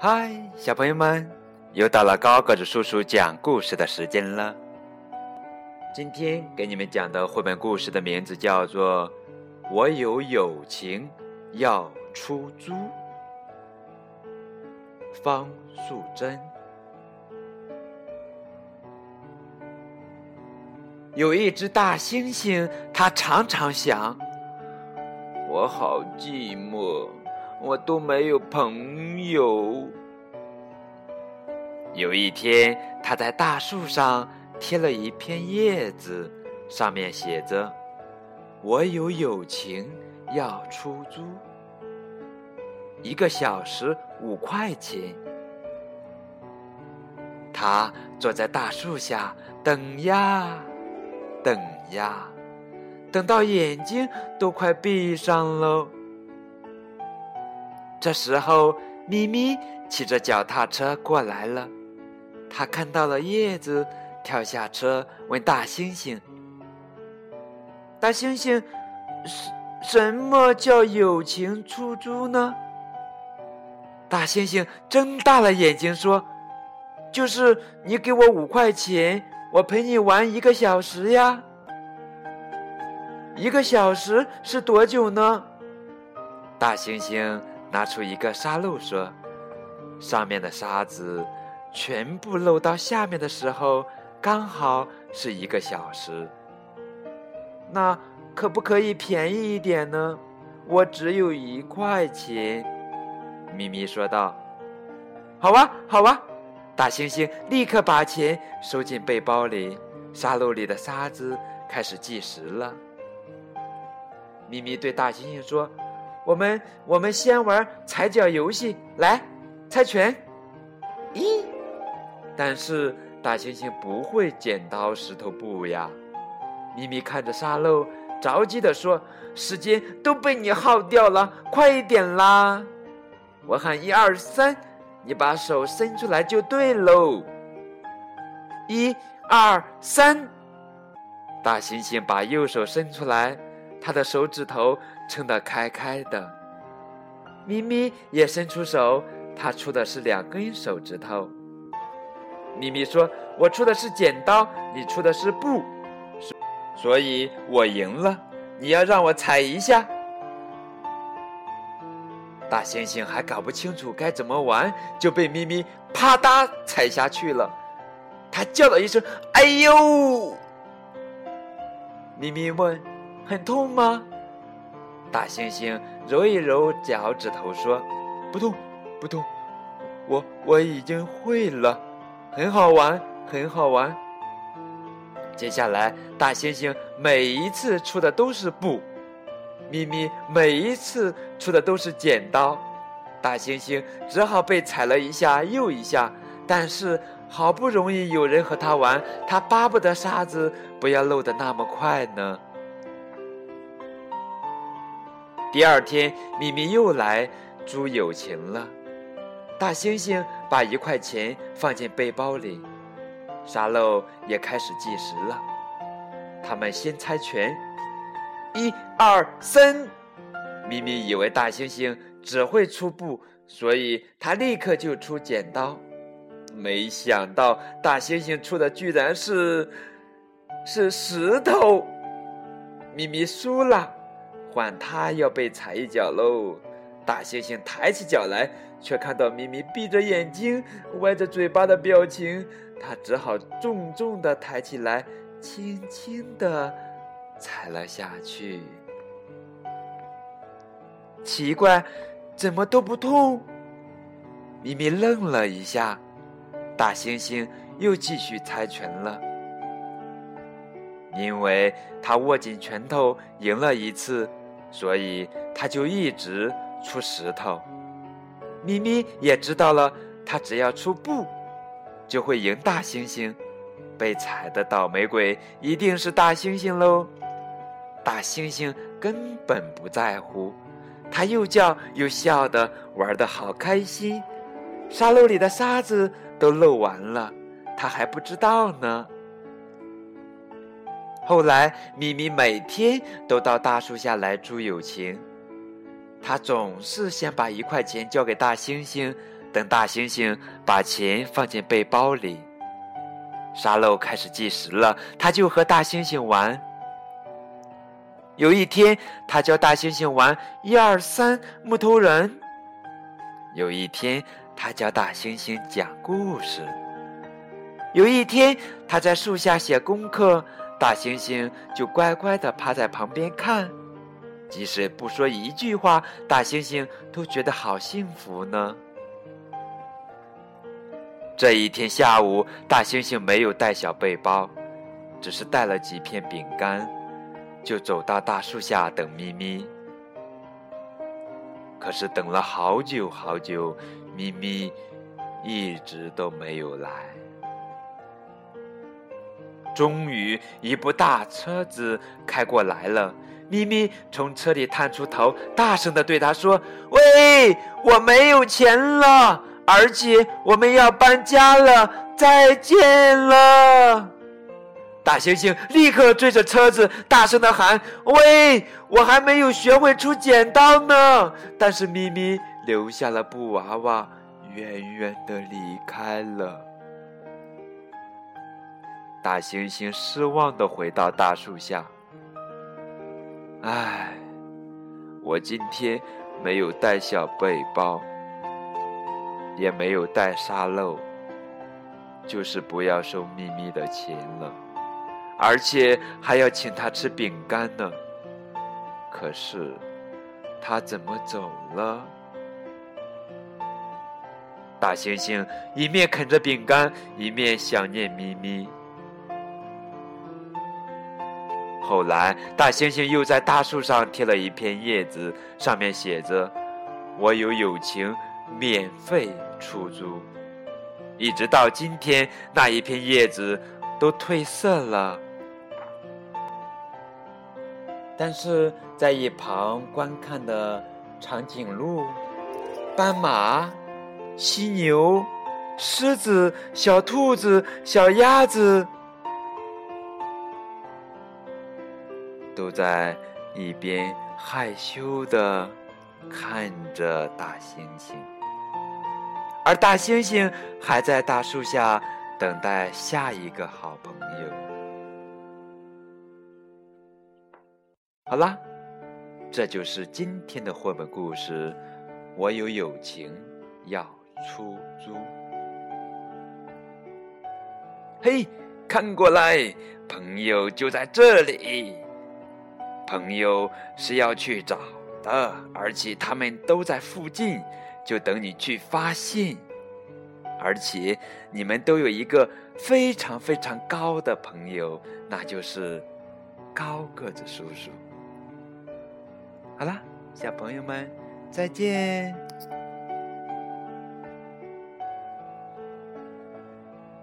嗨，小朋友们，又到了高个子叔叔讲故事的时间了。今天给你们讲的绘本故事的名字叫做《我有友情要出租》。方素珍。有一只大猩猩，它常常想：我好寂寞。我都没有朋友。有一天，他在大树上贴了一片叶子，上面写着：“我有友情要出租，一个小时五块钱。”他坐在大树下等呀等呀，等到眼睛都快闭上了。这时候，咪咪骑着脚踏车过来了。他看到了叶子，跳下车，问大猩猩：“大猩猩，什什么叫友情出租呢？”大猩猩睁大了眼睛说：“就是你给我五块钱，我陪你玩一个小时呀。一个小时是多久呢？”大猩猩。拿出一个沙漏，说：“上面的沙子全部漏到下面的时候，刚好是一个小时。那可不可以便宜一点呢？我只有一块钱。”咪咪说道。“好啊，好啊！”大猩猩立刻把钱收进背包里，沙漏里的沙子开始计时了。咪咪对大猩猩说。我们我们先玩踩脚游戏，来，猜拳。一，但是大猩猩不会剪刀石头布呀。咪咪看着沙漏，着急的说：“时间都被你耗掉了，快一点啦！”我喊一二三，你把手伸出来就对喽。一二三，大猩猩把右手伸出来，他的手指头。撑得开开的，咪咪也伸出手，他出的是两根手指头。咪咪说：“我出的是剪刀，你出的是布，所以我赢了。你要让我踩一下。”大猩猩还搞不清楚该怎么玩，就被咪咪啪嗒踩下去了。他叫了一声：“哎呦！”咪咪问：“很痛吗？”大猩猩揉一揉脚趾头，说：“不痛，不痛，我我已经会了，很好玩，很好玩。”接下来，大猩猩每一次出的都是布，咪咪每一次出的都是剪刀，大猩猩只好被踩了一下又一下。但是好不容易有人和他玩，他巴不得沙子不要漏的那么快呢。第二天，咪咪又来租友情了。大猩猩把一块钱放进背包里，沙漏也开始计时了。他们先猜拳，一二三。咪咪以为大猩猩只会出布，所以他立刻就出剪刀。没想到大猩猩出的居然是是石头，咪咪输了。换他要被踩一脚喽！大猩猩抬起脚来，却看到咪咪闭着眼睛、歪着嘴巴的表情，他只好重重的抬起来，轻轻的踩了下去。奇怪，怎么都不痛？咪咪愣了一下，大猩猩又继续猜拳了。因为他握紧拳头，赢了一次。所以他就一直出石头。咪咪也知道了，他只要出布，就会赢大猩猩。被踩的倒霉鬼一定是大猩猩喽。大猩猩根本不在乎，他又叫又笑的玩的好开心。沙漏里的沙子都漏完了，他还不知道呢。后来，咪咪每天都到大树下来住友情。他总是先把一块钱交给大猩猩，等大猩猩把钱放进背包里，沙漏开始计时了，他就和大猩猩玩。有一天，他教大猩猩玩一二三木头人。有一天，他教大猩猩讲故事。有一天，他在树下写功课，大猩猩就乖乖地趴在旁边看，即使不说一句话，大猩猩都觉得好幸福呢。这一天下午，大猩猩没有带小背包，只是带了几片饼干。就走到大树下等咪咪，可是等了好久好久，咪咪一直都没有来。终于，一部大车子开过来了，咪咪从车里探出头，大声的对他说：“喂，我没有钱了，而且我们要搬家了，再见了。”大猩猩立刻追着车子，大声的喊：“喂，我还没有学会出剪刀呢！”但是咪咪留下了布娃娃，远远的离开了。大猩猩失望的回到大树下。唉，我今天没有带小背包，也没有带沙漏，就是不要收咪咪的钱了。而且还要请他吃饼干呢。可是，他怎么走了？大猩猩一面啃着饼干，一面想念咪咪。后来，大猩猩又在大树上贴了一片叶子，上面写着：“我有友情，免费出租。”一直到今天，那一片叶子都褪色了。但是在一旁观看的长颈鹿、斑马、犀牛、狮子、小兔子、小鸭子，都在一边害羞的看着大猩猩，而大猩猩还在大树下等待下一个好朋友。好啦，这就是今天的绘本故事。我有友情要出租。嘿，看过来，朋友就在这里。朋友是要去找的，而且他们都在附近，就等你去发现。而且你们都有一个非常非常高的朋友，那就是高个子叔叔。好啦，小朋友们，再见。